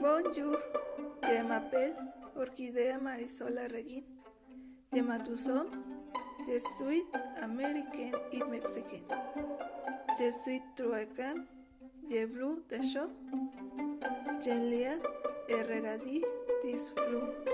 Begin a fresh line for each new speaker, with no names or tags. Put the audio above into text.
Bonjour, Yemapel, Orquídea Marisola Reguín, Yematuzón, Jesuit American y Mexican, Jesuit Truecan, Yevlu Desho, Yenliat Erregadí Disflu.